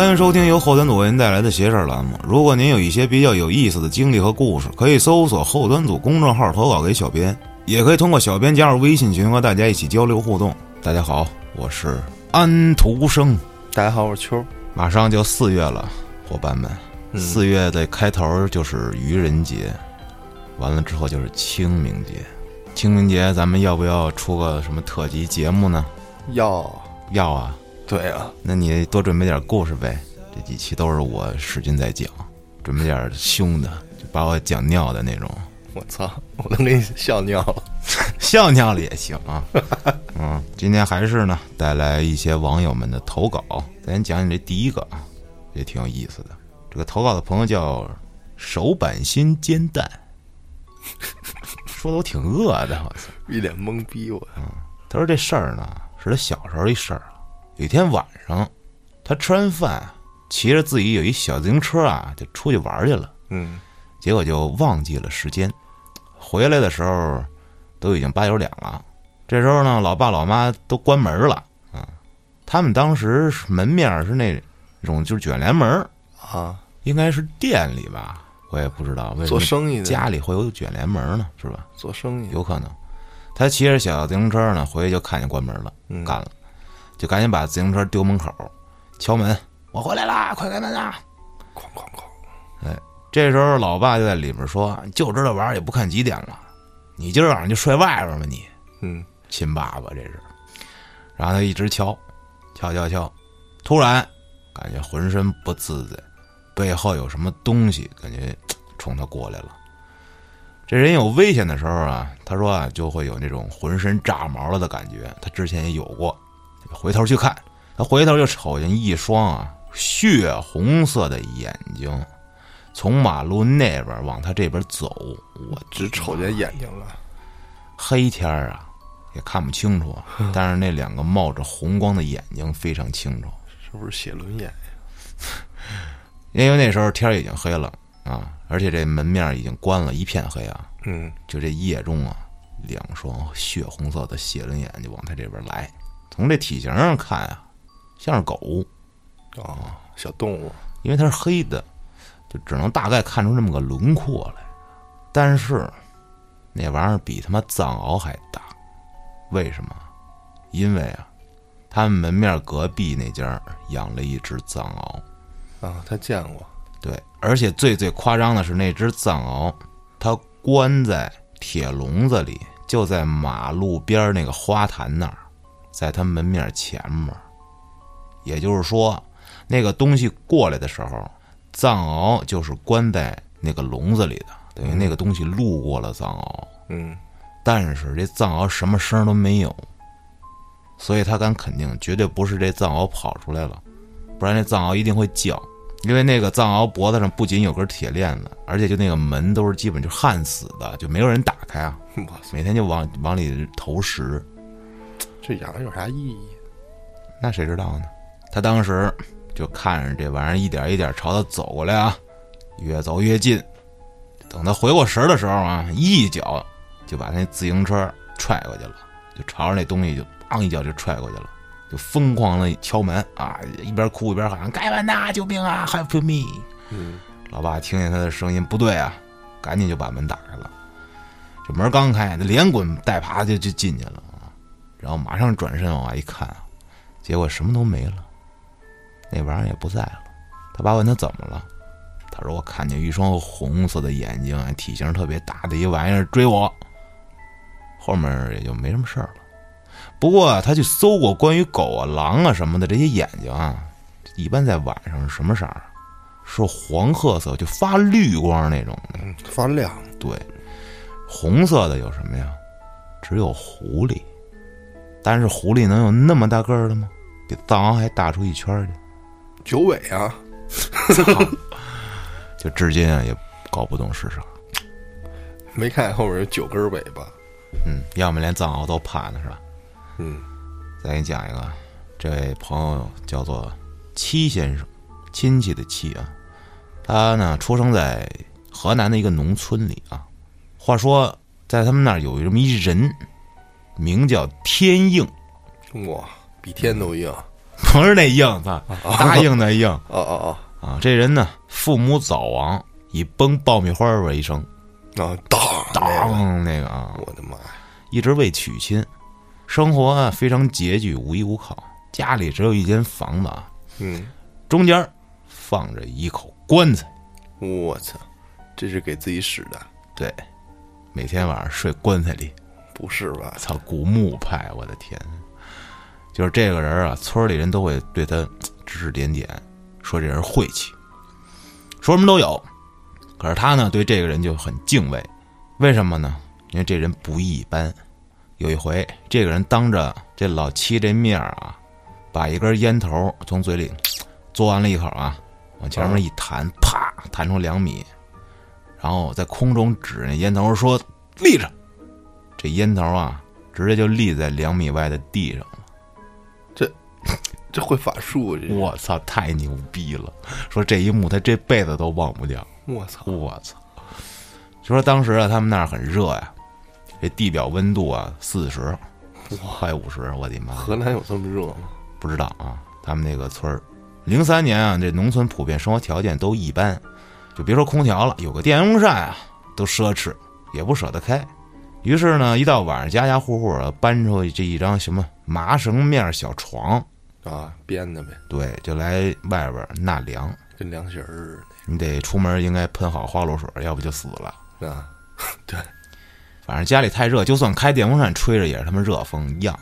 欢迎收听由后端组为您带来的“邪事儿”栏目。如果您有一些比较有意思的经历和故事，可以搜索后端组公众号投稿给小编，也可以通过小编加入微信群和大家一起交流互动。大家好，我是安徒生。大家好，我是秋。马上就四月了，伙伴们，嗯四月的开头就是愚人节，完了之后就是清明节。清明节咱们要不要出个什么特辑节目呢？要要啊，对啊，那你多准备点故事呗。这几期都是我使劲在讲，准备点凶的，就把我讲尿的那种，我操，我都给你笑尿了。笑尿了也行啊。嗯，今天还是呢，带来一些网友们的投稿。咱先讲讲这第一个啊，也挺有意思的。这个投稿的朋友叫手板心煎蛋，说的我挺饿的，好像。一脸懵逼，我他说这事儿呢是他小时候一事儿。有一天晚上，他吃完饭，骑着自己有一小自行车啊，就出去玩去了。嗯结果就忘记了时间，回来的时候都已经八九点了。这时候呢，老爸老妈都关门了啊。他们当时门面是那种就是卷帘门，啊，应该是店里吧，我也不知道为什么做生意的家里会有卷帘门呢，是吧？做生意有可能。他骑着小自行车呢，回去就看见关门了，嗯干了，就赶紧把自行车丢门口，敲门，我回来啦，快开门啊！哐哐哐，哎这时候老爸就在里面说：“就知道玩儿，也不看几点了，你今儿晚上就睡外边吧你，嗯亲爸爸这是。”然后他一直敲，敲敲敲，突然感觉浑身不自在，背后有什么东西感觉冲他过来了。这人有危险的时候啊，他说啊就会有那种浑身炸毛了的感觉，他之前也有过。回头去看，他回头就瞅见一双啊血红色的眼睛。从马路那边往他这边走，我只瞅见眼睛了。黑天儿啊，也看不清楚，但是那两个冒着红光的眼睛非常清楚，是不是写轮眼呀？因为那时候天儿已经黑了啊，而且这门面已经关了，一片黑啊。嗯，就这夜中啊，两双血红色的血轮眼就往他这边来。从这体型上看啊，像是狗，啊，小动物。因为它是黑的，就只能大概看出这么个轮廓来。但是那玩意儿比他妈藏獒还大，为什么？因为啊，他们门面隔壁那家养了一只藏獒，啊，他见过。对，而且最最夸张的是那只藏獒，它关在铁笼子里，就在马路边那个花坛那儿，在他门面前面。也就是说，那个东西过来的时候，藏獒就是关在那个笼子里的，等于那个东西路过了藏獒，嗯，但是这藏獒什么声都没有，所以他敢肯定，绝对不是这藏獒跑出来了，不然这藏獒一定会叫。因为那个藏獒脖子上不仅有根铁链子，而且就那个门都是基本就焊死的，就没有人打开啊，每天就往往里投食，这养着有啥意义？那谁知道呢？他当时就看着这玩意儿一点一点朝他走过来啊，越走越近。等他回过神儿的时候啊，一脚就把那自行车踹过去了，就朝着那东西就砰一脚就踹过去了，就疯狂的敲门啊，一边哭一边喊：“盖文呐，救命啊，Help me！” 嗯，老爸听见他的声音不对啊，赶紧就把门打开了。这门刚开，他连滚带爬就就进去了啊，然后马上转身往外一看啊，结果什么都没了，那玩意儿也不在了。他爸问他怎么了，他说我看见一双红色的眼睛，体型特别大的一玩意儿追我。后面也就没什么事儿了。不过啊他去搜过关于狗啊、狼啊什么的这些眼睛啊，一般在晚上是什么色儿？是黄褐色，就发绿光那种的。嗯，发亮。对，红色的有什么呀？只有狐狸。但是狐狸能有那么大个儿的吗？比藏獒还大出一圈儿去。九尾啊，就至今啊也搞不懂是啥。没看后面有九根尾巴。嗯，要么连藏獒都怕呢，是吧？嗯，再给你讲一个，这位朋友叫做戚先生，亲戚的戚啊。他呢出生在河南的一个农村里啊。话说，在他们那儿有这么一人，名叫天硬。哇，比天都硬。不是那硬，操，答应的应哦哦哦啊。这人呢，父母早亡，以崩爆米花为生，哦，啊，当当那个啊，我的妈呀！一直未娶亲，生活啊非常拮据，无依无靠，家里只有一间房子啊，嗯，中间放着一口棺材，我操，这是给自己使的，对，每天晚上睡棺材里。不是吧？操，古墓派，我的天！就是这个人啊，村里人都会对他指指点点，说这人晦气，说什么都有。可是他呢，对这个人就很敬畏，为什么呢？因为这人不一般。有一回，这个人当着这老七这面啊，把一根烟头从嘴里嘬完了一口啊，往前面一弹，啪，弹出两米，然后在空中指那烟头说：“立着。”这烟头啊，直接就立在两米外的地上了。这这会法术，这我操，太牛逼了！说这一幕他这辈子都忘不掉。我操，我操！就说当时啊，他们那儿很热呀，这地表温度啊四十，快五十，我的妈！河南有这么热吗？不知道啊，他们那个村儿，零三年啊，这农村普遍生活条件都一般，就别说空调了，有个电风扇啊都奢侈，也不舍得开。于是呢，一到晚上，家家户户啊搬出这一张什么麻绳面小床，啊，编的呗，对，就来外边纳凉。跟凉席儿似你得出门应该喷好花露水，要不就死了。的啊。对，反正家里太热，就算开电风扇吹着也是他妈热风一样，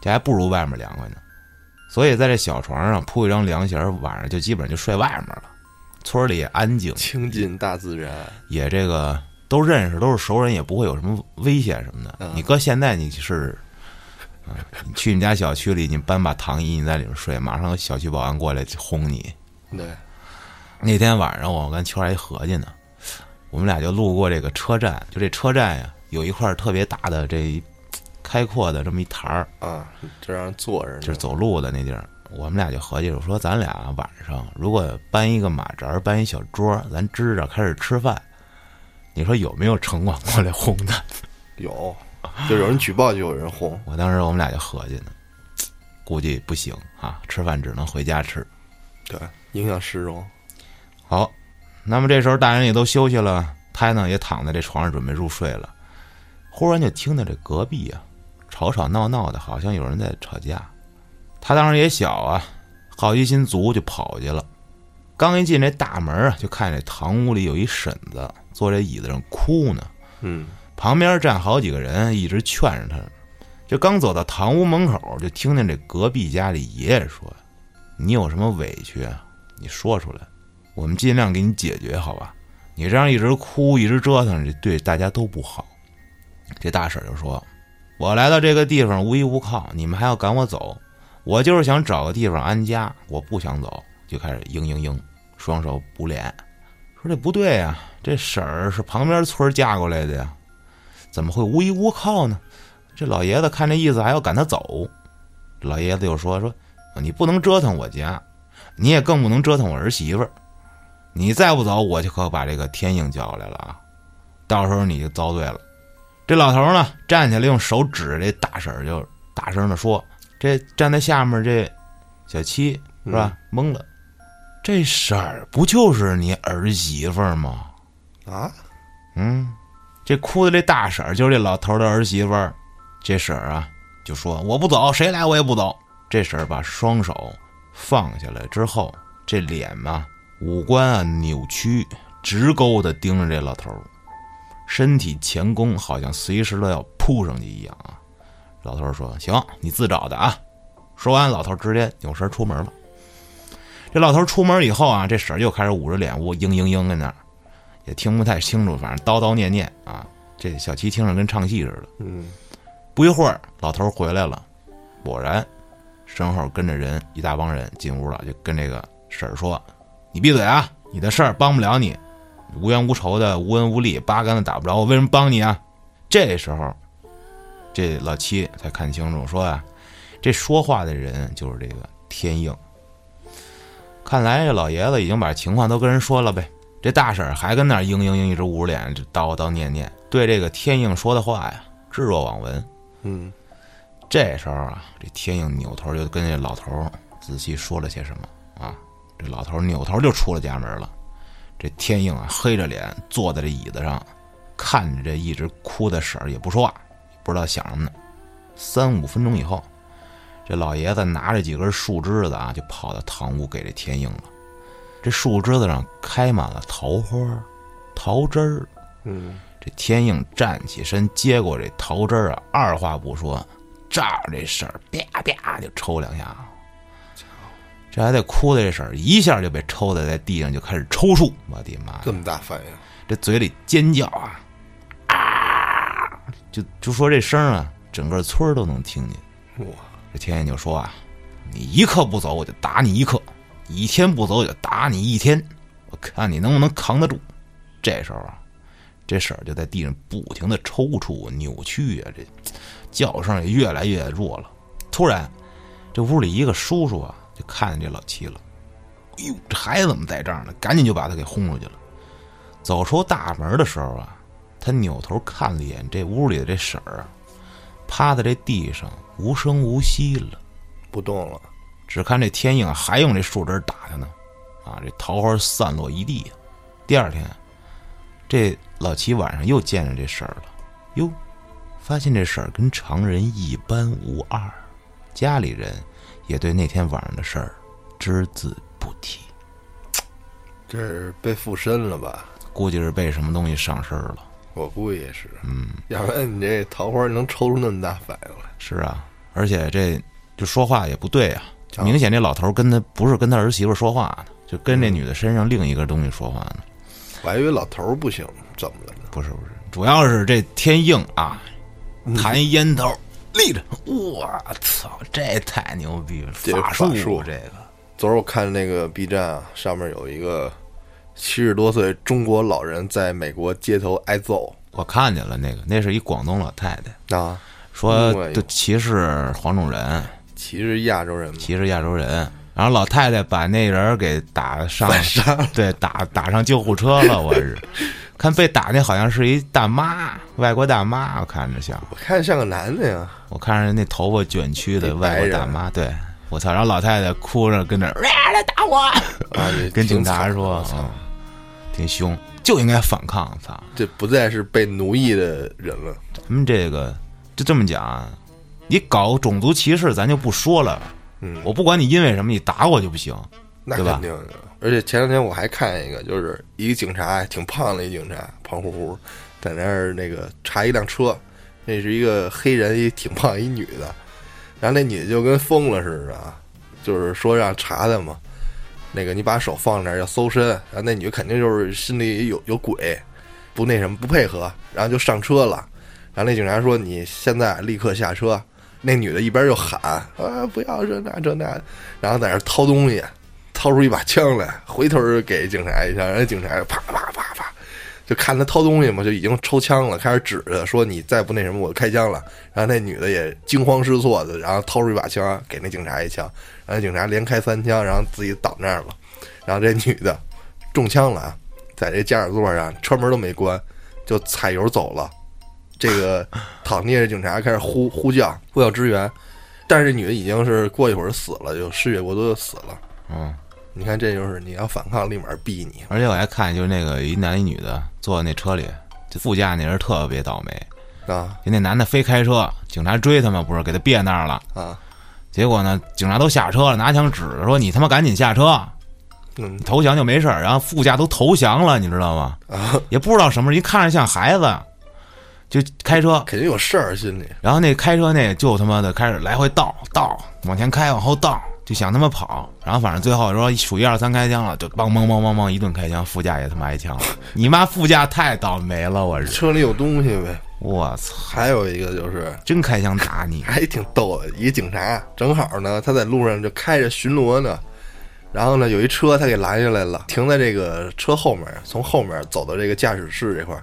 这还不如外面凉快呢。所以在这小床上铺一张凉席儿，晚上就基本上就睡外面了。村里也安静，亲近大自然，也这个都认识，都是熟人，也不会有什么危险什么的。嗯你搁现在你是，去你家小区里，你搬把躺椅，你在里面睡，马上有小区保安过来轰你。对，那天晚上我跟秋儿还合计呢，我们俩就路过这个车站，就这车站呀，有一块特别大的这一开阔的这么一台儿，啊，就让人坐着，就是走路的那地儿。我们俩就合计我说，咱俩晚上如果搬一个马扎，搬一小桌儿，咱支着开始吃饭，你说有没有城管过来轰他？有，就有人举报就有人轰，我当时我们俩就合计呢，估计不行啊，吃饭只能回家吃。对，影响市容。好，那么这时候大人也都休息了，他呢也躺在这床上准备入睡了。忽然就听到这隔壁啊，吵吵闹闹的，好像有人在吵架。他当时也小啊，好奇心足就跑去了。刚一进这大门啊，就看这堂屋里有一婶子坐这椅子上哭呢，嗯，旁边站好几个人一直劝着他。就刚走到堂屋门口，就听见这隔壁家里爷爷说：“你有什么委屈啊？你说出来。”我们尽量给你解决，好吧？你这样一直哭，一直折腾，这对大家都不好。这大婶就说：“我来到这个地方无依无靠，你们还要赶我走，我就是想找个地方安家，我不想走。”就开始嘤嘤嘤，双手捂脸，说这不对呀、这婶儿是旁边村嫁过来的呀，怎么会无依无靠呢？这老爷子看这意思还要赶他走，老爷子又说：“说你不能折腾我家，你也更不能折腾我儿媳妇儿。”你再不走，我就可把这个天应叫来了啊！到时候你就遭罪了。这老头呢，站起来用手指着这大婶儿，就大声的说：“这站在下面这小七是吧？懵了，这婶儿不就是你儿媳妇儿吗？啊，嗯，这哭的这大婶儿就是这老头儿的儿媳妇儿。这婶儿啊，就说我不走，谁来我也不走。这婶儿把双手放下来之后，这脸嘛。五官啊扭曲，直勾的盯着这老头儿，身体前弓，好像随时都要扑上去一样啊！老头儿说：“行，你自找的啊！”说完，老头儿直接扭身出门了。这老头出门以后啊，这婶儿又开始捂着脸，呜嘤嘤嘤在那儿，也听不太清楚，反正叨叨念念啊。这小七听着跟唱戏似的。嗯，不一会儿，老头回来了，果然身后跟着人一大帮人进屋了，就跟这个婶儿说。你闭嘴啊！你的事儿帮不了你，无冤无仇的，无恩无利，八竿子打不着我，为什么帮你啊？这时候，这老七才看清楚，说啊，这说话的人就是这个天应。看来这老爷子已经把情况都跟人说了呗。这大婶还跟那儿嘤嘤嘤一直捂着脸，这叨叨念念，对这个天应说的话呀置若罔闻。嗯，这时候啊，这天应扭头就跟这老头仔细说了些什么啊。这老头扭头就出了家门了。这天应啊，黑着脸坐在这椅子上，看着这一直哭的婶儿也不说话，不知道想什么呢。三五分钟以后，这老爷子拿着几根树枝子啊，就跑到堂屋给这天应了。这树枝子上开满了桃花、桃汁儿。嗯，这天应站起身，接过这桃汁儿啊，二话不说，照着这婶儿啪啪就抽两下。这还得哭的这婶儿一下就被抽的在地上就开始抽搐，我的妈！这么大反应，这嘴里尖叫啊啊！就就说这声啊，整个村儿都能听见。哇，这天眼就说啊：“你一刻不走，我就打你一刻；一天不走，我就打你一天。我看你能不能扛得住。”这时候啊，这婶儿就在地上不停的抽搐、扭曲啊，这叫声也越来越弱了。突然，这屋里一个叔叔啊，就看见这老七了。哎呦，这孩子怎么在这儿呢？赶紧就把他给轰出去了。走出大门的时候啊，他扭头看了一眼这屋里的这婶儿啊，趴在这地上无声无息了。不动了。只看这天硬还用这树枝打他呢，啊，这桃花散落一地。第二天，这老齐晚上又见着这事儿了，哟，发现这事儿跟常人一般无二，家里人也对那天晚上的事儿只字不提，这是被附身了吧？估计是被什么东西上身了。我估计也是。嗯，要不然你这桃花能抽出那么大反应来？是啊，而且这就说话也不对啊，就明显这老头跟他不是跟他儿媳妇说话呢，就跟这女的身上另一个东西说话呢。我还以为老头儿不行，怎么了呢？不是不是，主要是这天硬啊，弹一烟头立着，我操，这太牛逼了！这法术法术这个昨儿我看那个 B 站啊，上面有一个七十多岁中国老人在美国街头挨揍。我看见了，那个那是一广东老太太，啊，说就歧视黄种人，歧视亚洲人，歧视亚洲人。然后老太太把那人给打上，对，打打上救护车了。我是。看被打那好像是一大妈，外国大妈，我看着像。我看着像个男的呀，我看着那头发卷曲的外国大妈，对。我操！然后老太太哭着跟那儿，啊来打我，啊，跟警察说我，操。嗯，挺凶，就应该反抗。操，这不再是被奴役的人了。咱们这个就这么讲啊，你搞种族歧视，咱就不说了。嗯，我不管你因为什么，你打我就不行。那肯定的。而且前两天我还看一个，就是一个警察，挺胖的一警察，胖乎乎，在那儿那个查一辆车，那是一个黑人，一挺胖一女的，然后那女的就跟疯了似的啊，就是说让查他嘛，那个你把手放那儿要搜身，然后那女的肯定就是心里有有鬼，不那什么不配合，然后就上车了，然后那警察说你现在立刻下车，那女的一边就喊啊不要这那这那，然后在那掏东西。掏出一把枪来，回头给警察一枪，然后警察啪啪啪啪，就看他掏东西嘛，就已经抽枪了，开始指着说你再不那什么，我开枪了。然后那女的也惊慌失措的，然后掏出一把枪给那警察一枪，然后警察连开三枪，然后自己倒那儿了。然后这女的中枪了啊，在这驾驶座上，车门都没关，就踩油走了。这个 躺地的警察开始呼呼叫，呼叫支援，但是这女的已经是过一会儿死了，就失血过多就死了。嗯，你看，这就是你要反抗，立马毙你。而且我还看，就是那个一男一女的坐在那车里，就副驾那人特别倒霉，啊就那男的非开车，警察追他嘛，不是给他别那儿了。啊，结果呢，警察都下车了，拿枪指着说：“你他妈赶紧下车，嗯投降就没事儿。”然后副驾都投降了，你知道吗？啊，也不知道什么，一看着像孩子，就开车。肯定有事儿，心里然后那开车那就他妈的开始来回倒倒，往前开，往后倒，就想他妈跑。然后反正最后说数一二三开枪了，就梆梆梆梆梆一顿开枪，副驾也他妈挨枪了。你妈副驾太倒霉了，我是车里有东西呗。我操，还有一个就是真开枪打你！还挺逗的，一个警察正好呢，他在路上就开着巡逻呢，然后呢有一车他给拦下来了，停在这个车后面，从后面走到这个驾驶室这块儿，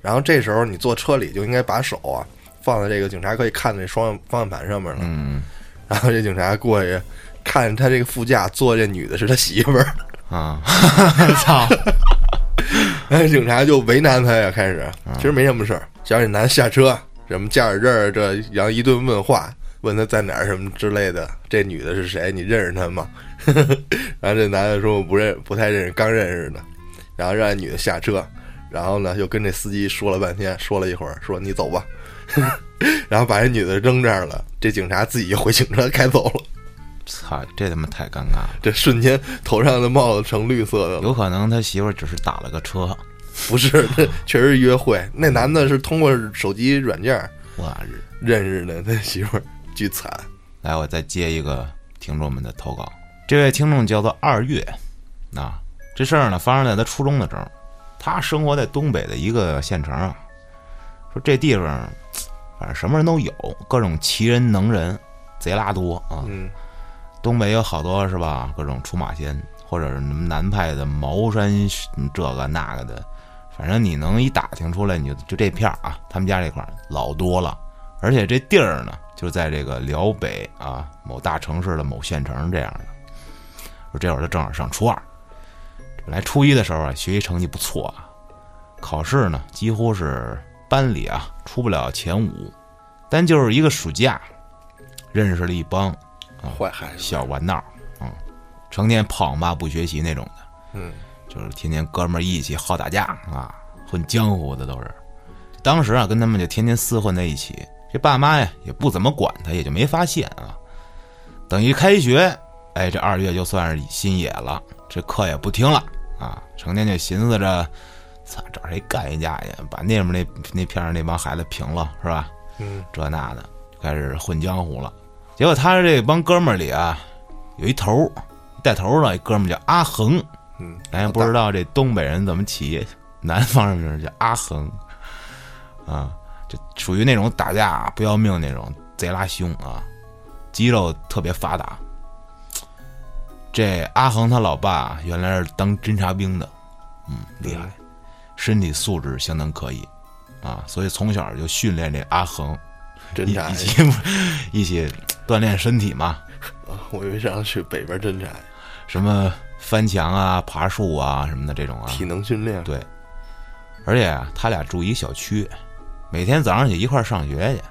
然后这时候你坐车里就应该把手啊放在这个警察可以看的双方向盘上面了，嗯。然后这警察过去看他这个副驾坐这女的是他媳妇儿，啊，操！然后警察就为难他呀，开始。嗯其实没什么事儿，只要你男下车，什么驾驶证儿这，然后一顿问话，问他在哪儿什么之类的。这女的是谁？你认识她吗？然后这男的说我不认，不太认识，刚认识的。然后让这女的下车，然后呢又跟这司机说了半天，说了一会儿，说你走吧。然后把这女的扔这儿了，这警察自己回警车开走了。操，这他妈太尴尬了！这瞬间头上的帽子成绿色的了。有可能他媳妇儿只是打了个车，不是，这 确实约会。那男的是通过手机软件儿我日！认识的，他媳妇儿 巨惨。来，我再接一个听众们的投稿。这位听众叫做二月，啊，这事儿呢发生在他初中的时候，他生活在东北的一个县城啊。说这地方，反正什么人都有，各种奇人能人，贼拉多啊。嗯，东北有好多是吧？各种出马仙，或者是什么南派的茅山这个那个的，反正你能一打听出来，你就就这片儿啊，他们家这块儿老多了。而且这地儿呢，就在这个辽北啊某大城市的某县城这样的。说这会儿他正好上初二，本来初一的时候啊，学习成绩不错啊，考试呢几乎是班里啊出不了前五，但就是一个暑假，认识了一帮坏孩子。小玩闹，嗯，成天跑网吧不学习那种的，嗯，就是天天哥们儿一起好打架啊，混江湖的都是。当时啊，跟他们就天天厮混在一起，这爸妈呀也不怎么管他，也就没发现啊。等一开学，哎，这二月就算是心野了，这课也不听了啊，成天就寻思着，操，找谁干一架去，把那边那那片儿那帮孩子平了，是吧？嗯，这那的，开始混江湖了。结果他这帮哥们儿里啊，有一头儿带头儿的一哥们儿叫阿恒，嗯，咱也不知道这东北人怎么起南方人名儿叫阿恒，啊，就属于那种打架不要命那种，贼拉凶啊，肌肉特别发达。这阿恒他老爸原来是当侦察兵的，嗯，厉害，身体素质相当可以，啊，所以从小就训练这阿恒，一侦察一起一起锻炼身体嘛，啊 我以为让他去北边侦察，什么翻墙啊、爬树啊什么的这种啊，体能训练。对，而且啊，他俩住一小区，每天早上起一块儿上学去。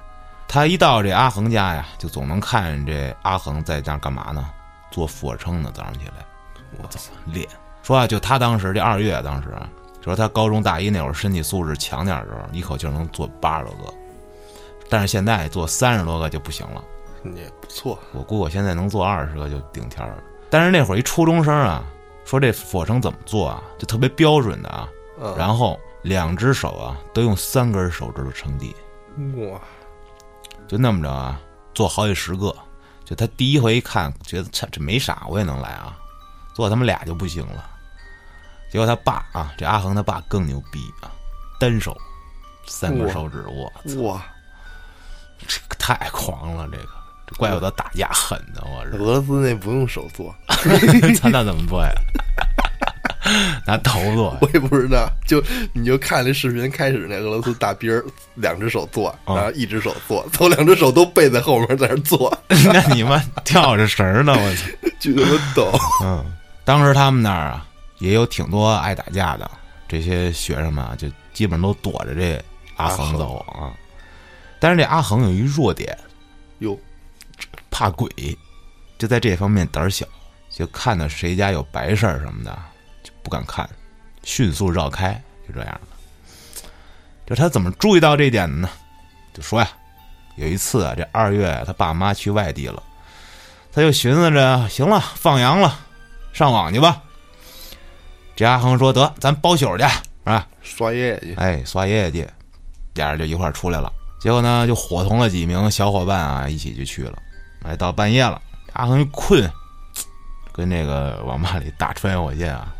他一到这阿恒家呀，就总能看见这阿恒在那干嘛呢？做俯卧撑呢。早上起来，我操，练。说啊，就他当时这二月，当时啊，说他高中大一那会儿身体素质强点的时候，一口气能做八十多个，但是现在做三十多个就不行了。也不错，我估我现在能做二十个就顶天儿了。但是那会儿一初中生啊，说这俯卧撑怎么做啊，就特别标准的啊，嗯，然后两只手啊都用三根手指头撑地，哇，就那么着啊，做好几十个。就他第一回一看，觉得这这没啥，我也能来啊，做他们俩就不行了。结果他爸啊，这阿恒他爸更牛逼啊，单手三根手指，我操，哇，这个太狂了，这个。这怪不得打架狠呢，我俄罗斯那不用手做，这，他那怎么做呀？拿头做？我也不知道。就你就看那视频，开始那俄罗斯大兵儿两只手做，哦然后一只手做，从两只手都背在后面在那做，那你妈跳着绳呢，我去！巨他妈逗。嗯，当时他们那儿啊，也有挺多爱打架的，这些学生们啊，就基本都躲着这阿恒走啊。但是这阿恒有一弱点，哟，怕鬼，就在这方面胆小，就看到谁家有白事儿什么的，就不敢看，迅速绕开，就这样的。就他怎么注意到这一点的呢？就说呀，有一次啊，这二月他爸妈去外地了，他就寻思着，行了，放羊了，上网去吧。这阿恒说：“得，咱包宿去，啊？刷爷爷去，哎，刷爷爷去，俩人就一块儿出来了。结果呢，就伙同了几名小伙伴啊，一起就去了。哎，到半夜了，阿恒一困，跟那个网吧里打穿越火线啊，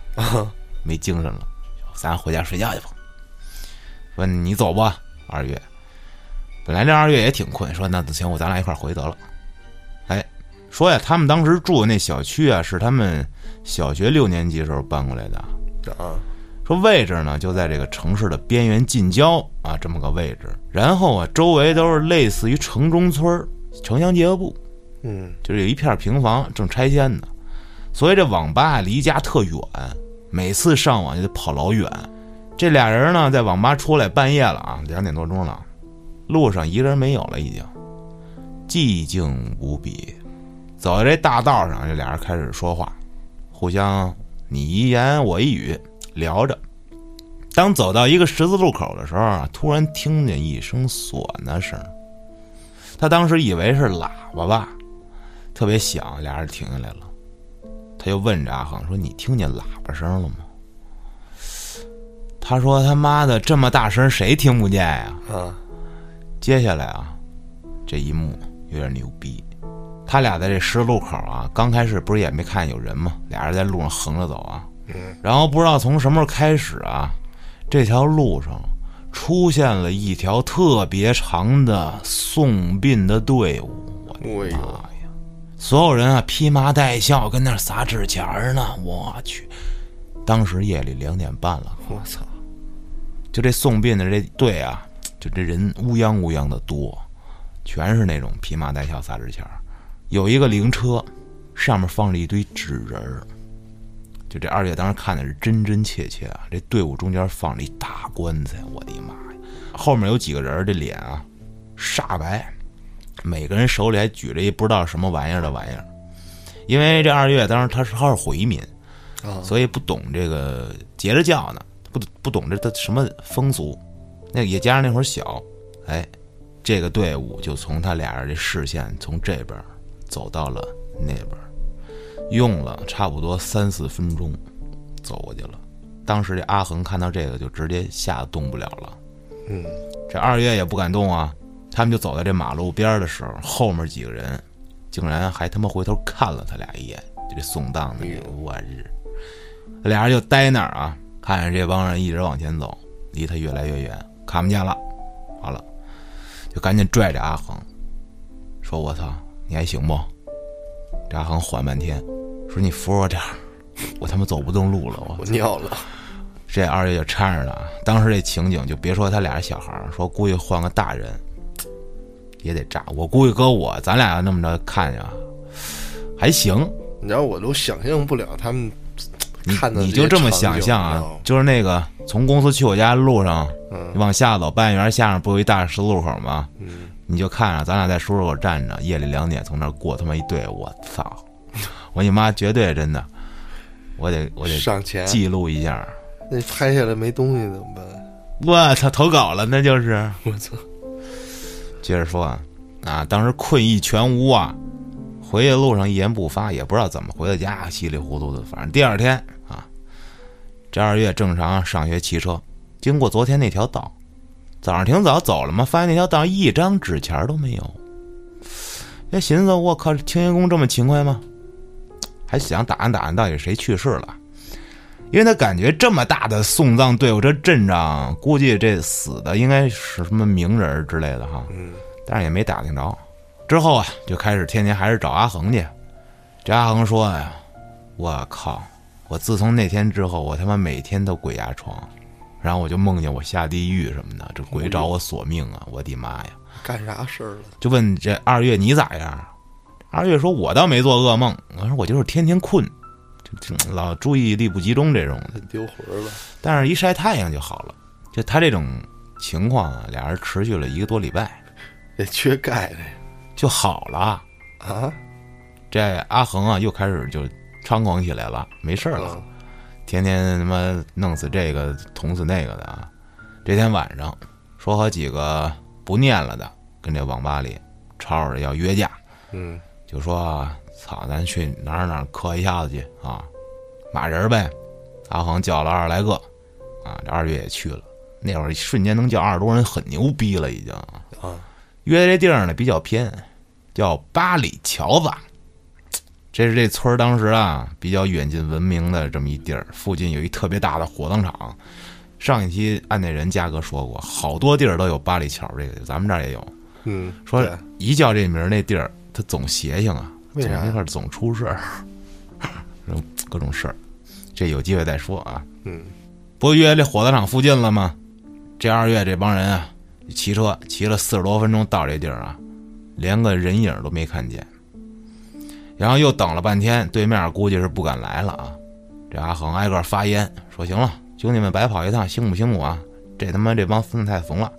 没精神了，咱回家睡觉去吧。说你走吧，二月。本来这二月也挺困，说那行，我咱俩一块回得了。哎，说呀，他们当时住的那小区啊，是他们小学六年级时候搬过来的。啊，说位置呢就在这个城市的边缘近郊啊，这么个位置。然后啊，周围都是类似于城中村城乡结合部，嗯，就是有一片平房正拆迁呢。所以这网吧离家特远，每次上网就得跑老远。这俩人呢，在网吧出来半夜了啊，两点多钟了，路上一个人没有了，已经。寂静无比。走在这大道上，这俩人开始说话，互相你一言我一语聊着。当走到一个十字路口的时候，突然听见一声唢呐声。他当时以为是喇叭吧，特别响，俩人停下来了。他就问着阿恒说：“你听见喇叭声了吗？”他说：“他妈的，这么大声，谁听不见呀？”啊，接下来啊，这一幕有点牛逼。他俩在这十字路口啊，刚开始不是也没看见有人吗？俩人在路上横着走啊，然后不知道从什么时候开始啊，这条路上出现了一条特别长的送殡的队伍。我的哎呦妈呀！所有人啊披麻戴孝，跟那儿撒纸钱儿呢。我去，当时夜里两点半了，我操，就这送殡的这队啊，就这人乌泱乌泱的多，全是那种披麻戴孝撒纸钱儿有一个灵车，上面放着一堆纸人儿。就这二月当时看的是真真切切啊！这队伍中间放着一大棺材，我的妈呀！后面有几个人，这脸啊煞白，每个人手里还举着一不知道什么玩意儿的玩意儿。因为这二月当时他是他是回民，啊，所以不懂这个节着教呢，不不懂这他什么风俗，那也加上那会儿小，哎，这个队伍就从他俩人的视线从这边走到了那边，用了差不多三四分钟走过去了。当时这阿恒看到这个就直接吓得动不了了，嗯，这二月也不敢动啊。他们就走在这马路边儿的时候，后面几个人竟然还他妈回头看了他俩一眼，就这送葬的那个，我日！俩人就呆那儿啊，看着这帮人一直往前走，离他越来越远，看不见了。好了，就赶紧拽着阿恒，说：“我操，你还行不？”这阿恒缓半天，说：“你扶我点儿，我他妈走不动路了。”我 我尿了，这二月就搀着他，当时这情景就别说他俩是小孩儿，说估计换个大人也得炸。我估计搁我，咱俩要那么着看呀，还行。你知道我都想象不了他们你看的你就这么想象啊，就是那个从公司去我家的路上，往下走，半圆下面不有一大十字路口吗？嗯，你就看着咱俩在十字路口站着，夜里两点从那儿过他妈一队，我操！我你妈绝对真的，我得我得上前记录一下。那拍下来没东西怎么办？我操，投稿了，那就是。我操，接着说啊，啊，当时困意全无啊，回去路上一言不发，也不知道怎么回的家，稀里糊涂的。反正第二天啊，这二月正常上学骑车，经过昨天那条道，早上挺早走了嘛，发现那条道一张纸钱都没有。也寻思，我靠，清洁工这么勤快吗？还想打探打探到底谁去世了，因为他感觉这么大的送葬队伍，这阵仗估计这死的应该是什么名人之类的哈。嗯，但是也没打听着。之后啊，就开始天天还是找阿恒去。这阿恒说呀：“我靠，我自从那天之后，我他妈每天都鬼压床，然后我就梦见我下地狱什么的，这鬼找我索命啊！我的妈呀！”干啥事儿了？就问这二月你咋样？二月说：“我倒没做噩梦，我说我就是天天困，老注意力不集中这种的。丢魂了？但是一晒太阳就好了。就他这种情况啊，俩人持续了一个多礼拜这缺钙的就好了。啊？这阿恒啊，又开始就猖狂起来了，没事儿了，嗯天天他妈弄死这个捅死那个的啊。这天晚上，说和几个不念了的跟这网吧里吵着要约架，嗯，就说啊操，咱去哪儿哪儿磕一下子去啊，骂人呗。阿恒叫了二十来个，啊，这二月也去了。那会儿瞬间能叫二十多人，很牛逼了，已经。啊，约的这地儿呢比较偏，叫八里桥子。这是这村儿当时啊比较远近闻名的这么一地儿，附近有一特别大的火葬场。上一期按那人嘉哥说过，好多地儿都有八里桥这个，咱们这儿也有。嗯，说对一叫这名儿，那地儿它总邪性啊，为啥总那块儿总出事儿，各种事儿。这有机会再说啊。嗯，不约这火葬场附近了吗？这二月这帮人啊，骑车骑了四十多分钟到这地儿啊，连个人影都没看见。然后又等了半天，对面估计是不敢来了啊。这阿恒挨个发烟说：“行了，兄弟们白跑一趟，辛苦辛苦啊！这他妈这帮孙子太怂了。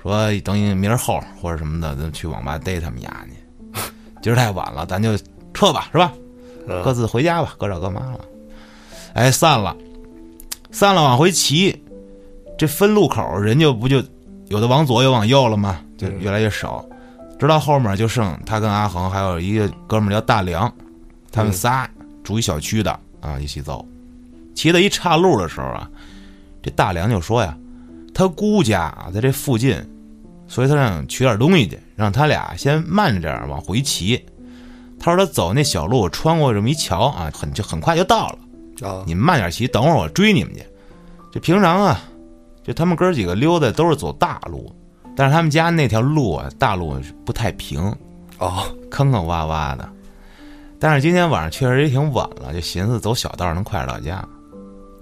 说等你明儿后或者什么的，咱去网吧逮他们丫去。今儿太晚了，咱就撤吧，是吧？嗯各自回家吧，各找各妈了。哎，散了，散了，往回骑。这分路口人就不就有的往左，有往右了吗？就越来越少，直到后面就剩他跟阿恒还有一个哥们叫大梁，他们仨住一小区的啊，一起走。骑到一岔路的时候啊，这大梁就说呀，他姑家啊在这附近，所以他想取点东西去，让他俩先慢着点儿往回骑。他说他走那小路，穿过这么一桥啊，很就很快就到了。啊，你们慢点骑，等会儿我追你们去。就平常啊，就他们哥几个溜达都是走大路，但是他们家那条路啊，大路不太平，哦，坑坑洼洼的。但是今天晚上确实也挺晚了，就寻思走小道能快点到家。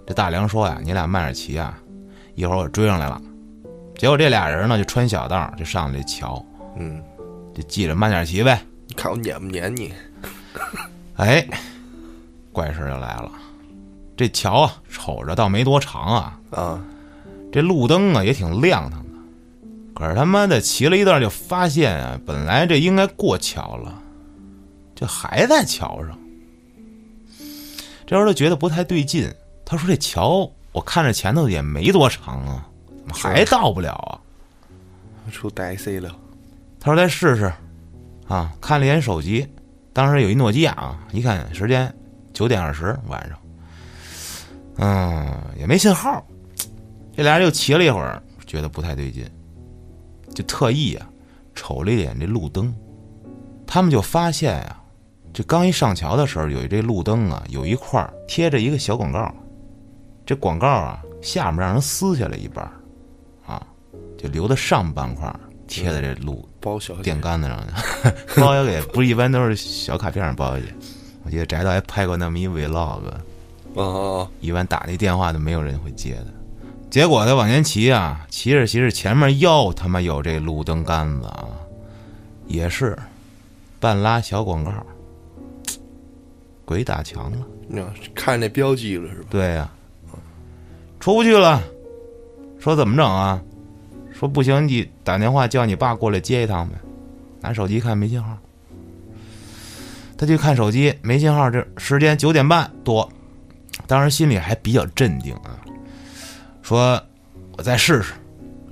这大梁说呀：“你俩慢点骑啊，一会儿我追上来了。”结果这俩人呢就穿小道就上了这桥，嗯，就记着慢点骑呗。你看我撵不撵你？哎，怪事儿就来了，这桥啊，瞅着倒没多长啊，啊，这路灯啊也挺亮堂的，可是他妈的骑了一段就发现啊，本来这应该过桥了，这还在桥上。这时候他觉得不太对劲，他说：“这桥我看着前头也没多长啊，怎么还到不了啊出带 C 了。？”他说：“再试试。”啊，看了一眼手机，当时有一诺基亚啊，一看时间九点二十晚上，嗯，也没信号。这俩人又骑了一会儿，觉得不太对劲，就特意啊瞅了一眼这路灯，他们就发现呀、这刚一上桥的时候，有一这路灯啊，有一块贴着一个小广告，这广告啊下面让人撕下来一半，啊，就留的上半块贴在这路包小电杆子上去，包邮给不是一般都是小卡片上包邮去。我记得翟导还拍过那么一 vlog，啊啊一般打那电话都没有人会接的。结果他往前骑啊，骑着骑着前面又他妈有这路灯杆子啊，也是半拉小广告，鬼打墙了。你看那标记了是吧？对呀、出不去了，说怎么整啊？说不行，你打电话叫你爸过来接一趟呗。拿手机看没信号，他去看手机没信号，这时间九点半多，当时心里还比较镇定啊，说我再试试。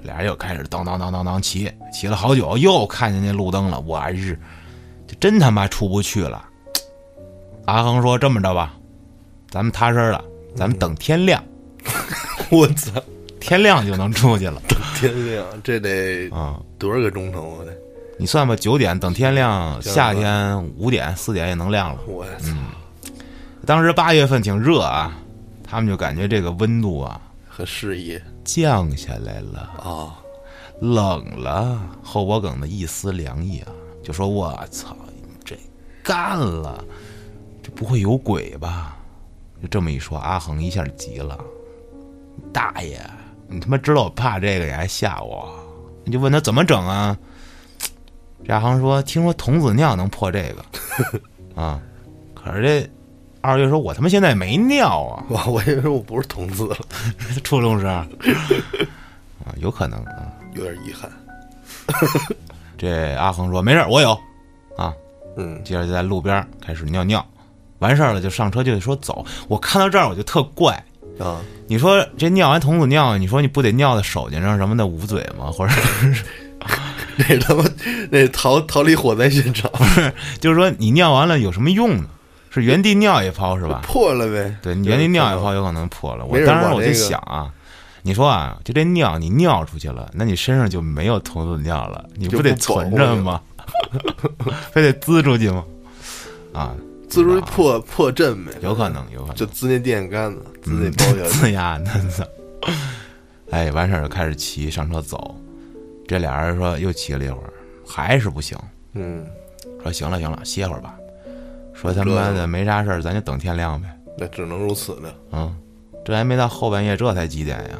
俩人又开始当当当当当骑，骑了好久，又看见那路灯了，我日，就真他妈出不去了。阿恒说：“这么着吧，咱们踏实了，咱们等天亮，我操！天亮就能出去了天亮，这得啊、多少个钟头啊？得，你算吧，九点等天亮，夏天五点四点也能亮了。我操！当时八月份挺热啊，他们就感觉这个温度啊和适宜降下来了，啊！冷了，后脖梗的一丝凉意啊，就说我操，这干了，这不会有鬼吧？就这么一说，阿恒一下急了，大爷，你他妈知道我怕这个，你还吓我？你就问他怎么整啊？这阿恒说，听说童子尿能破这个 啊，可是这二月说，我他妈现在没尿啊，我我以为我不是童子了，初中生啊，有可能啊。有点遗憾。这阿恒说没事儿，我有啊。嗯接着就在路边开始尿尿，完事儿了就上车就得说走。我看到这儿我就特怪，啊，你说这尿完童子尿，你说你不得尿在手巾上什么的捂嘴吗？或者 是那他妈那逃逃离火灾现场，不是就是说你尿完了有什么用呢？是原地尿一泡是吧？破了呗。对你原地尿一泡有可能破了。我当时我就想啊，你说啊，就这尿你尿出去了，那你身上就没有童子尿了，你就不得存着吗？非得滋出去吗？啊，滋出去破破阵呗，有可能，有可能。就滋那电线杆子，滋那嗯包小姐。呲牙呢，操！哎，完事儿就开始骑，上车走。这俩人说又骑了一会儿，还是不行。嗯，说行了行了，歇会儿吧。说他妈的没啥事儿，咱就等天亮呗。那只能如此了。嗯，这还没到后半夜，这才几点呀？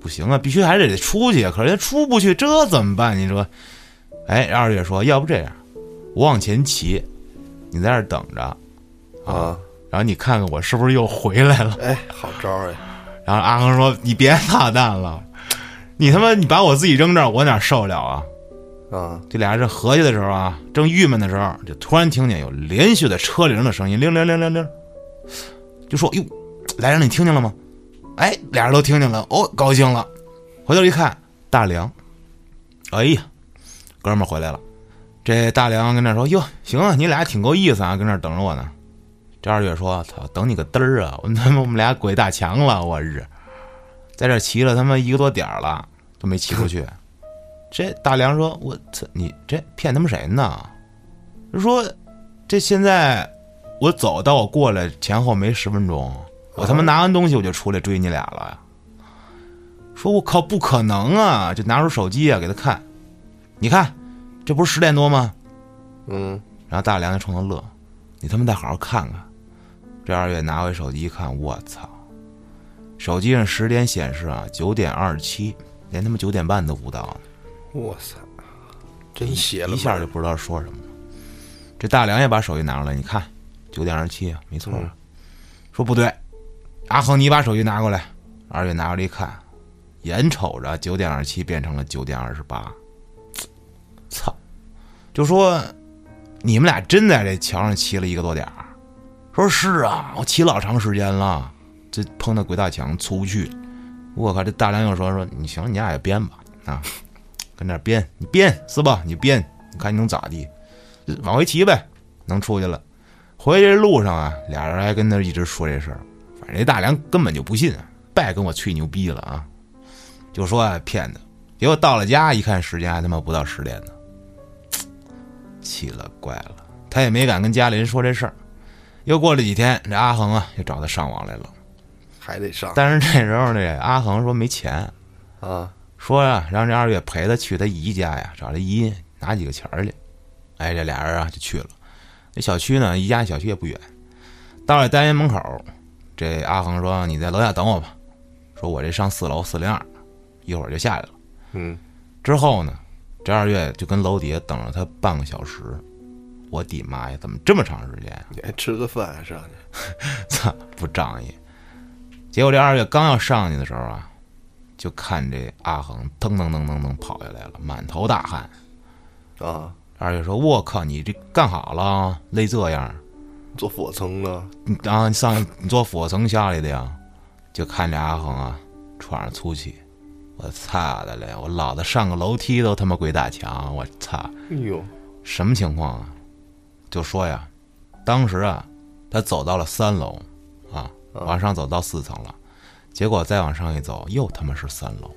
不行啊，必须还是得出去。可是他出不去，这怎么办？你说？哎，二月说，要不这样，我往前骑，你在这儿等着，啊，然后你看看我是不是又回来了。哎，好招儿哎！然后阿恒说：“你别操蛋了。”你他妈你把我自己扔这儿，我哪受得了啊？啊，这俩人合计的时候啊，正郁闷的时候，就突然听见有连续的车铃的声音，铃铃铃铃铃，就说：“哟，来人，你听见了吗？”哎，俩人都听见了，哦，高兴了，回头一看，大梁，哎呀，哥们儿回来了。这大梁跟那说：“哟，行啊，你俩挺够意思啊，跟那等着我呢。”这二月说：“操，等你个嘚儿啊！我他妈我们俩鬼打墙了，我日，在这骑了他妈一个多点了，都没骑出去。”这大梁说：“我操，你这骗他妈谁呢？说这现在我走到我过来前后没十分钟，我他妈拿完东西我就出来追你俩了。说我靠，不可能啊！就拿出手机啊给他看，你看，这不是十点多吗？嗯，然后大梁就冲他乐，你他妈再好好看看。这二月拿回手机一看，我操，手机上十点显示啊九点二十七，连他妈九点半都不到呢。”哇塞，真邪了！一下就不知道说什么了。这大梁也把手机拿出来，你看，九点二十七啊，没错。说不对，阿恒，你把手机拿过来。二月拿过来一看，眼瞅着九点二十七变成了九点二十八，操！就说你们俩真在这桥上骑了一个多点儿。说是啊，我骑老长时间了，这碰到鬼大墙出不去。我靠，这大梁又说说，你行，你俩也编吧啊。跟那编，你编是吧？你编，你看你能咋地？往回骑呗，能出去了。回去路上啊，俩人还跟那一直说这事儿。反正这大梁根本就不信，别跟我吹牛逼了啊！就说啊骗子。结果到了家一看时间，还他妈不到十点呢。奇了怪了，他也没敢跟家里人说这事儿。又过了几天，这阿恒啊又找他上网来了，还得上。但是这时候呢，阿恒说没钱啊。说呀，让这二月陪他去他姨家呀，找他姨拿几个钱去。哎，这俩人啊就去了。这小区呢，姨家小区也不远。到了单元门口，这阿恒说：“你在楼下等我吧。”说：“我这上四楼四零二，一会儿就下来了。”嗯。之后呢，这二月就跟楼底下等了他半个小时。我的妈呀，怎么这么长时间？你还吃个饭上去？操，不仗义。结果这二月刚要上去的时候啊。就看这阿恒噔噔噔噔噔跑下来了，满头大汗，啊！二月说：“我靠，你这干好了，累这样，做俯卧撑了？啊，你上你做俯卧撑下来的呀？”就看这阿恒啊，喘着粗气，我擦的嘞！我老子上个楼梯都他妈鬼打墙，我擦！哎呦，什么情况啊？就说呀，当时啊，他走到了三楼，啊，往上走到四层了。结果再往上一走，又他妈是三楼，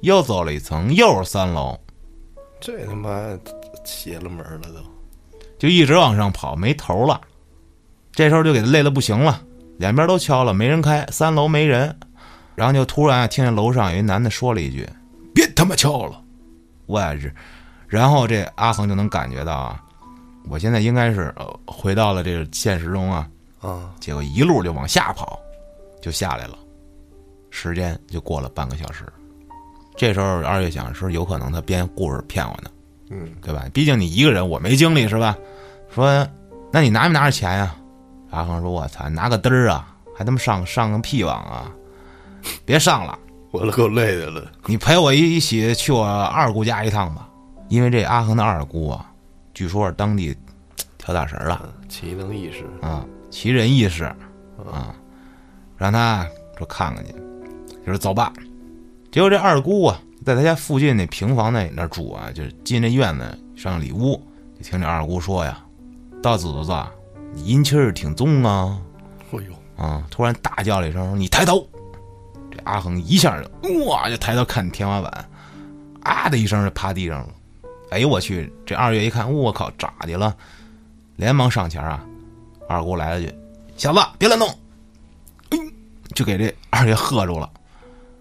又走了一层，又是三楼，这他妈邪了门了都，就一直往上跑，没头了。这时候就给他累的不行了，两边都敲了，没人开，三楼没人，然后就突然听见楼上有一男的说了一句：“别他妈敲了！”我日，然后这阿恒就能感觉到啊，我现在应该是回到了这个现实中啊，啊，结果一路就往下跑。就下来了，时间就过了半个小时。这时候二月想说，有可能他编故事骗我呢，嗯，对吧？毕竟你一个人，我没精力是吧？说，那你拿没拿着钱呀？阿恒说：“我操，拿个嘚儿啊，还他妈上上个屁网啊！别上了，我都够累的了。你陪我一起去我二姑家一趟吧，因为这阿恒的二姑啊，据说是当地跳大神了，奇能异士啊，奇人异士啊。”让他说看看去，就说走吧。结果这二姑啊，在他家附近那平房那那住啊，就是进这院子上里屋，就听这二姑说呀：“大子子，你阴气儿挺重啊！”哎呦啊！突然大叫了一声：“你抬头！”这阿恒一下就哇，就抬头看天花板，啊的一声就趴地上了。哎呦我去！这二月一看，我靠，咋的了？连忙上前啊，二姑来了句：“小子，别乱动。”就给这二月喝住了，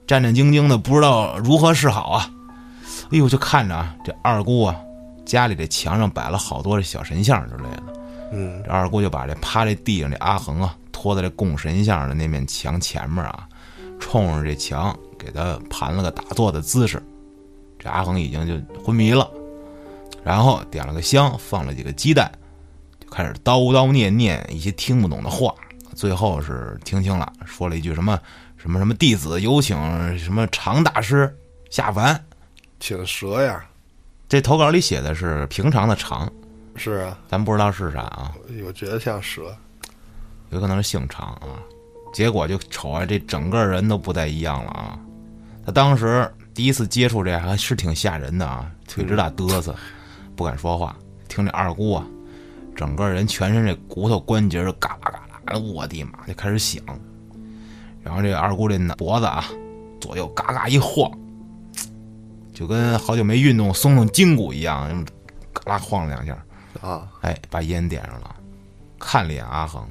战战兢兢的，不知道如何是好啊！哎呦，就看着啊，这二姑啊，家里这墙上摆了好多这小神像之类的。嗯，这二姑就把这趴在地上这阿恒啊，拖在这供神像的那面墙前面啊，冲着这墙给他盘了个打坐的姿势。这阿恒已经就昏迷了，然后点了个香，放了几个鸡蛋，就开始叨叨念念一些听不懂的话。最后是听清了，说了一句什么“什么什么弟子有请什么常大师下凡。请蛇呀，这投稿里写的是平常的常，是啊，咱不知道是啥啊，我觉得像蛇。有可能是姓常啊。结果就瞅啊，这整个人都不太一样了啊。他当时第一次接触这还是挺吓人的啊，腿直打嘚瑟，不敢说话。听这二姑啊，整个人全身这骨头关节儿嘎啦嘎啦的，我的妈，就开始响。然后这二姑这脖子啊，左右嘎嘎一晃，就跟好久没运动松松筋骨一样，嘎啦晃了两下。啊，哎，把烟点上了，看了一眼阿恒，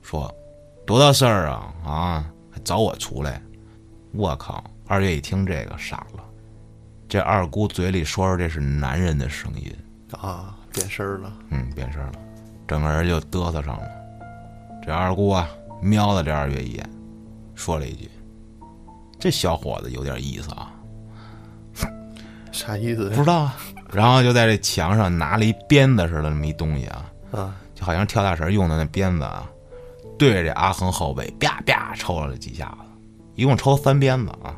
说：“多大事儿啊？啊，还找我出来？”我靠！二月一听这个傻了，这二姑嘴里说着这是男人的声音，啊，变声了。嗯，变声了，整个人就嘚瑟上了。这二姑啊，瞄了这二月一眼，说了一句：“这小伙子有点意思啊。”啥意思不知道啊。然后就在这墙上拿了一鞭子似的那么一东西啊，啊？就好像跳大神用的那鞭子啊，对着这阿恒后背啪啪抽了几下子，一共抽三鞭子啊。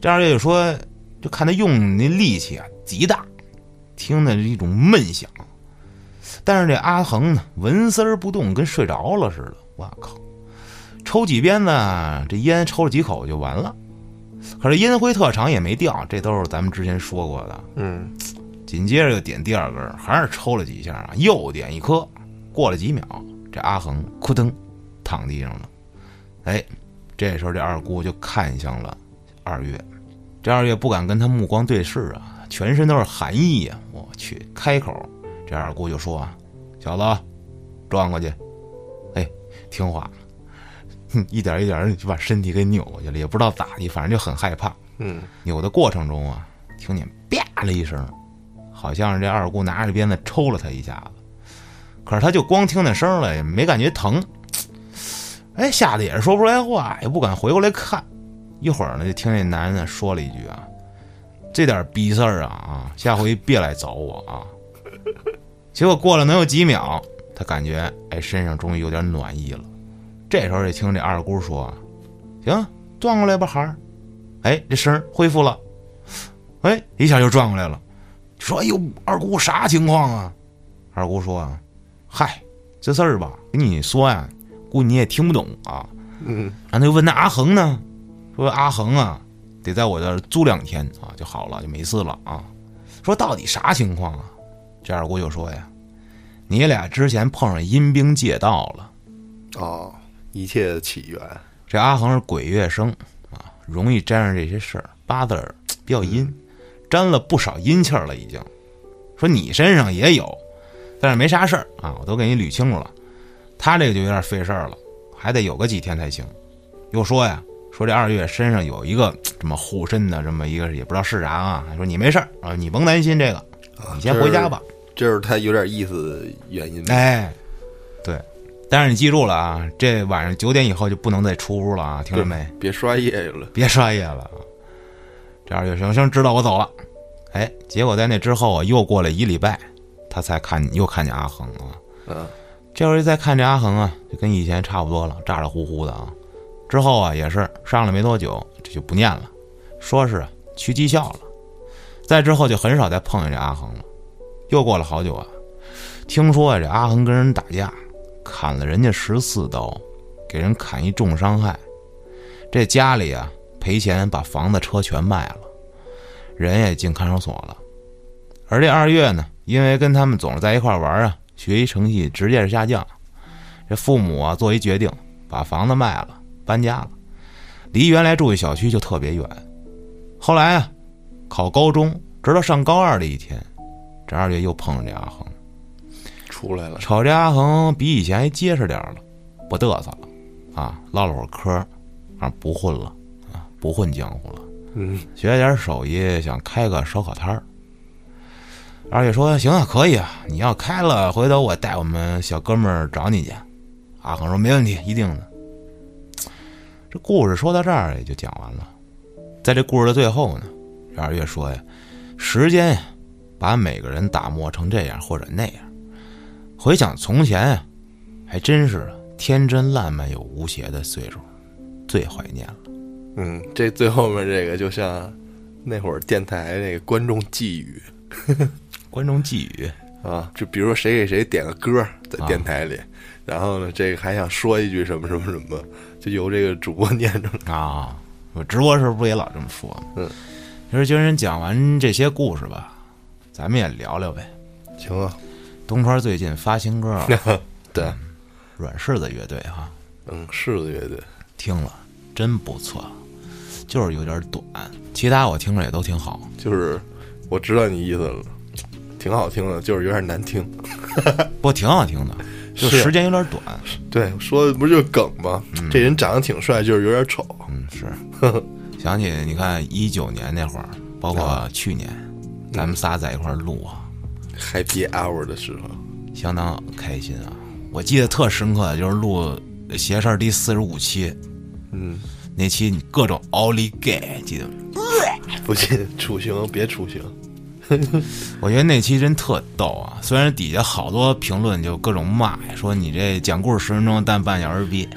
这二爷就说，就看他用那力气啊极大，听的是一种闷响。但是这阿恒呢，纹丝儿不动，跟睡着了似的。我靠，抽几鞭子，这烟抽了几口就完了。可是烟灰特长也没掉，这都是咱们之前说过的。嗯，紧接着又点第二根，还是抽了几下啊，又点一颗。过了几秒，这阿恒扑腾躺地上了。哎，这时候这二姑就看向了二月，这二月不敢跟他目光对视啊，全身都是寒意呀、我去，开口，这二姑就说啊：“小子，转过去。”哎，听话，哼，一点一点就把身体给扭过去了，也不知道咋的，反正就很害怕。嗯，扭的过程中啊，听见啪了一声，好像是这二姑拿着鞭子抽了他一下子。可是他就光听那声了，也没感觉疼。哎，吓得也是说不出来话，也不敢回过来看。一会儿呢，就听这男的说了一句啊：“这点逼事儿啊啊，下回别来找我啊。”结果过了能有几秒，他感觉哎身上终于有点暖意了。这时候就听这二姑说：“行，转过来吧，孩儿。”哎，这声恢复了，哎，一下就转过来了。说：“哎呦，二姑啥情况啊？”二姑说：“啊，嗨，这事儿吧，跟你说呀，估计你也听不懂啊。”嗯，然后他就问那阿恒呢，说：“阿恒啊，得在我这儿住两天啊，就好了，就没事了啊。”说到底啥情况啊？这二姑就说呀：“你俩之前碰上阴兵借道了。”哦，一切的起源。这阿恒是鬼月生啊，容易沾上这些事儿，八字儿比较阴，沾了不少阴气儿了。已经说你身上也有，但是没啥事儿啊，我都给你捋清楚了。他这个就有点费事儿了，还得有个几天才行。又说呀，说这二月身上有一个这么护身的这么一个，也不知道是啥啊。说你没事儿啊，你甭担心这个，你先回家吧。这是他有点意思的原因。哎，对，但是你记住了啊，这晚上九点以后就不能再出屋了啊，听着没？别刷夜去了。别刷夜了啊！这二月生生知道我走了，哎，结果在那之后啊，又过了一礼拜，他才看又看见阿恒啊。嗯，这回再看这阿恒啊，就跟以前差不多了，咋咋呼呼的啊。之后啊，也是上了没多久，这就不念了，说是去技校了。再之后就很少再碰见这阿恒了。又过了好久啊，听说啊，这阿恒跟人打架，砍了人家十四刀，给人砍一重伤害。这家里啊赔钱把房子车全卖了，人也进看守所了。而这二月呢，因为跟他们总是在一块玩啊，学习成绩直接是下降。这父母啊做一决定，把房子卖了，搬家了，离原来住的小区就特别远。后来啊，考高中，直到上高二的一天，这二月又碰上这阿恒。出来了。瞅这阿恒比以前还结实点了，不嘚瑟了，啊，唠了会儿嗑儿，啊，不混了，啊，不混江湖了，嗯，学点手艺，想开个烧烤摊儿。二月说：“行啊，可以啊，你要开了，回头我带我们小哥们儿找你去。”阿恒说：“没问题，一定的。”这故事说到这儿也就讲完了。在这故事的最后呢，这二月说呀：“时间呀，把每个人打磨成这样或者那样。回想从前呀，还真是天真烂漫又无邪的岁数，最怀念了。”嗯，这最后面这个就像那会儿电台那个观众寄语观众寄语啊，就比如说谁给谁点个歌在电台里，然后呢，这个还想说一句什么什么什么，就由这个主播 念出来。啊，我直播时候不也老这么说吗？嗯，其实今儿人讲完这些故事吧，咱们也聊聊呗。行啊，东川最近发新歌了，对，软柿子乐队哈，嗯，柿子乐队，听了真不错，就是有点短，其他我听着也都挺好。就是我知道你意思了，挺好听的，就是有点难听。不过挺好听的，就时间有点短。对，说的不就是梗吗？这人长得挺帅，就是有点丑。嗯，是。想起你看一九年那会儿，包括去年，咱们仨在一块儿录啊，Happy Hour 的时候，相当开心啊！我记得特深刻的就是录邪事儿第四十五期嗯，那期，你各种奥利给，记得吗？不信处刑别处刑。我觉得那期真特逗啊！虽然底下好多评论就各种骂，说你这讲故事十分钟，但半小时逼，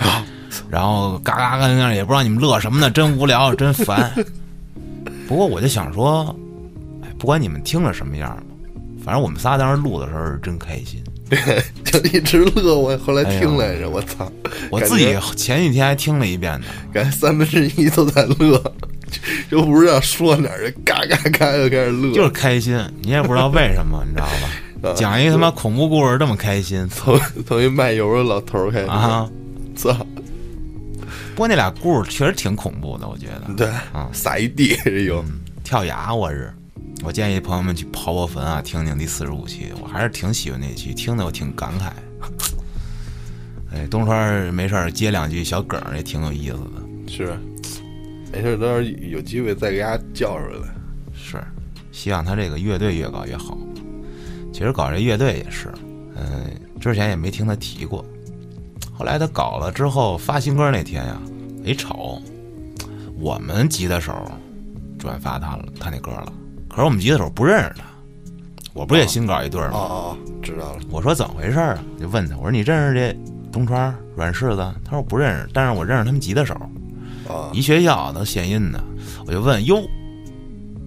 然后嘎嘎嘎那也不知道你们乐什么呢，真无聊，真烦。不过我就想说，哎，不管你们听了什么样吧，反正我们仨当时录的时候是真开心。就一直乐，我后来听来着，我操！我自己前几天还听了一遍呢。感觉三分之一都在乐，就不知道说哪儿，嘎嘎嘎就开始乐，就是开心，你也不知道为什么，你知道吧？讲一个他妈恐怖故事这么开心，从从一卖油的老头儿开始啊！操！不过那俩故事确实挺恐怖的，我觉得。对啊，撒一地这油，跳崖我是，我建议朋友们去刨刨坟啊，听听第四十五期，我还是挺喜欢那期，听得我挺感慨。哎，东川没事儿接两句小梗儿也挺有意思的。是，没事，到时候有机会再给大家叫出来。是，希望他这个乐队越搞越好。其实搞这乐队也是，嗯，之前也没听他提过。后来他搞了之后，发新歌那天呀，没瞅，我们吉他手转发他了，他那歌了。可是我们吉他手不认识他，我不也新搞一对儿吗？哦哦，知道了。我说怎么回事啊？就问他，我说你认识这东川软柿子？他说不认识，但是我认识他们吉他手，啊，一学校都献音的。我就问哟，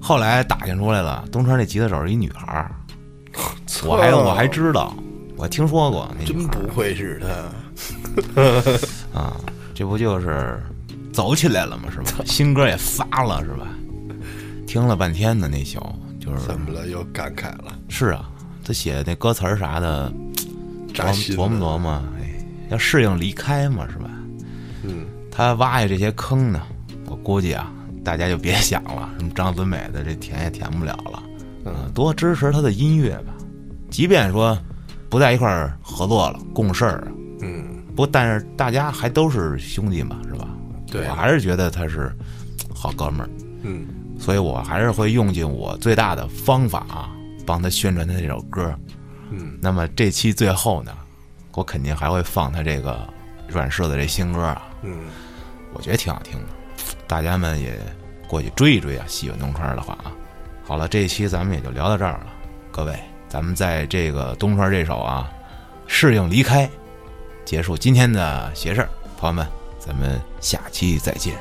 后来打听出来了，东川那吉他手是一女孩儿，我还我还知道，我听说过真孩不会是他。啊，这不就是走起来了吗？是吧？新歌也发了是吧？听了半天的那宿，就是怎么了？又感慨了，是啊，他写那歌词儿啥的，琢磨琢磨琢磨，哎，要适应离开嘛，是吧？嗯，他挖下这些坑呢，我估计啊，大家就别想了，什么张子美的这填也填不了了，嗯，多支持他的音乐吧，即便说不在一块儿合作了，共事儿啊，嗯，不，但是大家还都是兄弟嘛，是吧？对。我还是觉得他是好哥们儿，嗯，所以我还是会用尽我最大的方法啊，帮他宣传他这首歌。嗯，那么这期最后呢，我肯定还会放他这个软柿子这新歌啊，嗯，我觉得挺好听的，大家们也过去追一追啊，喜欢东川的话啊。好了，这一期咱们也就聊到这儿了，各位，咱们在这个东川这首啊，适应离开，结束今天的邪事儿，朋友们，咱们下期再见。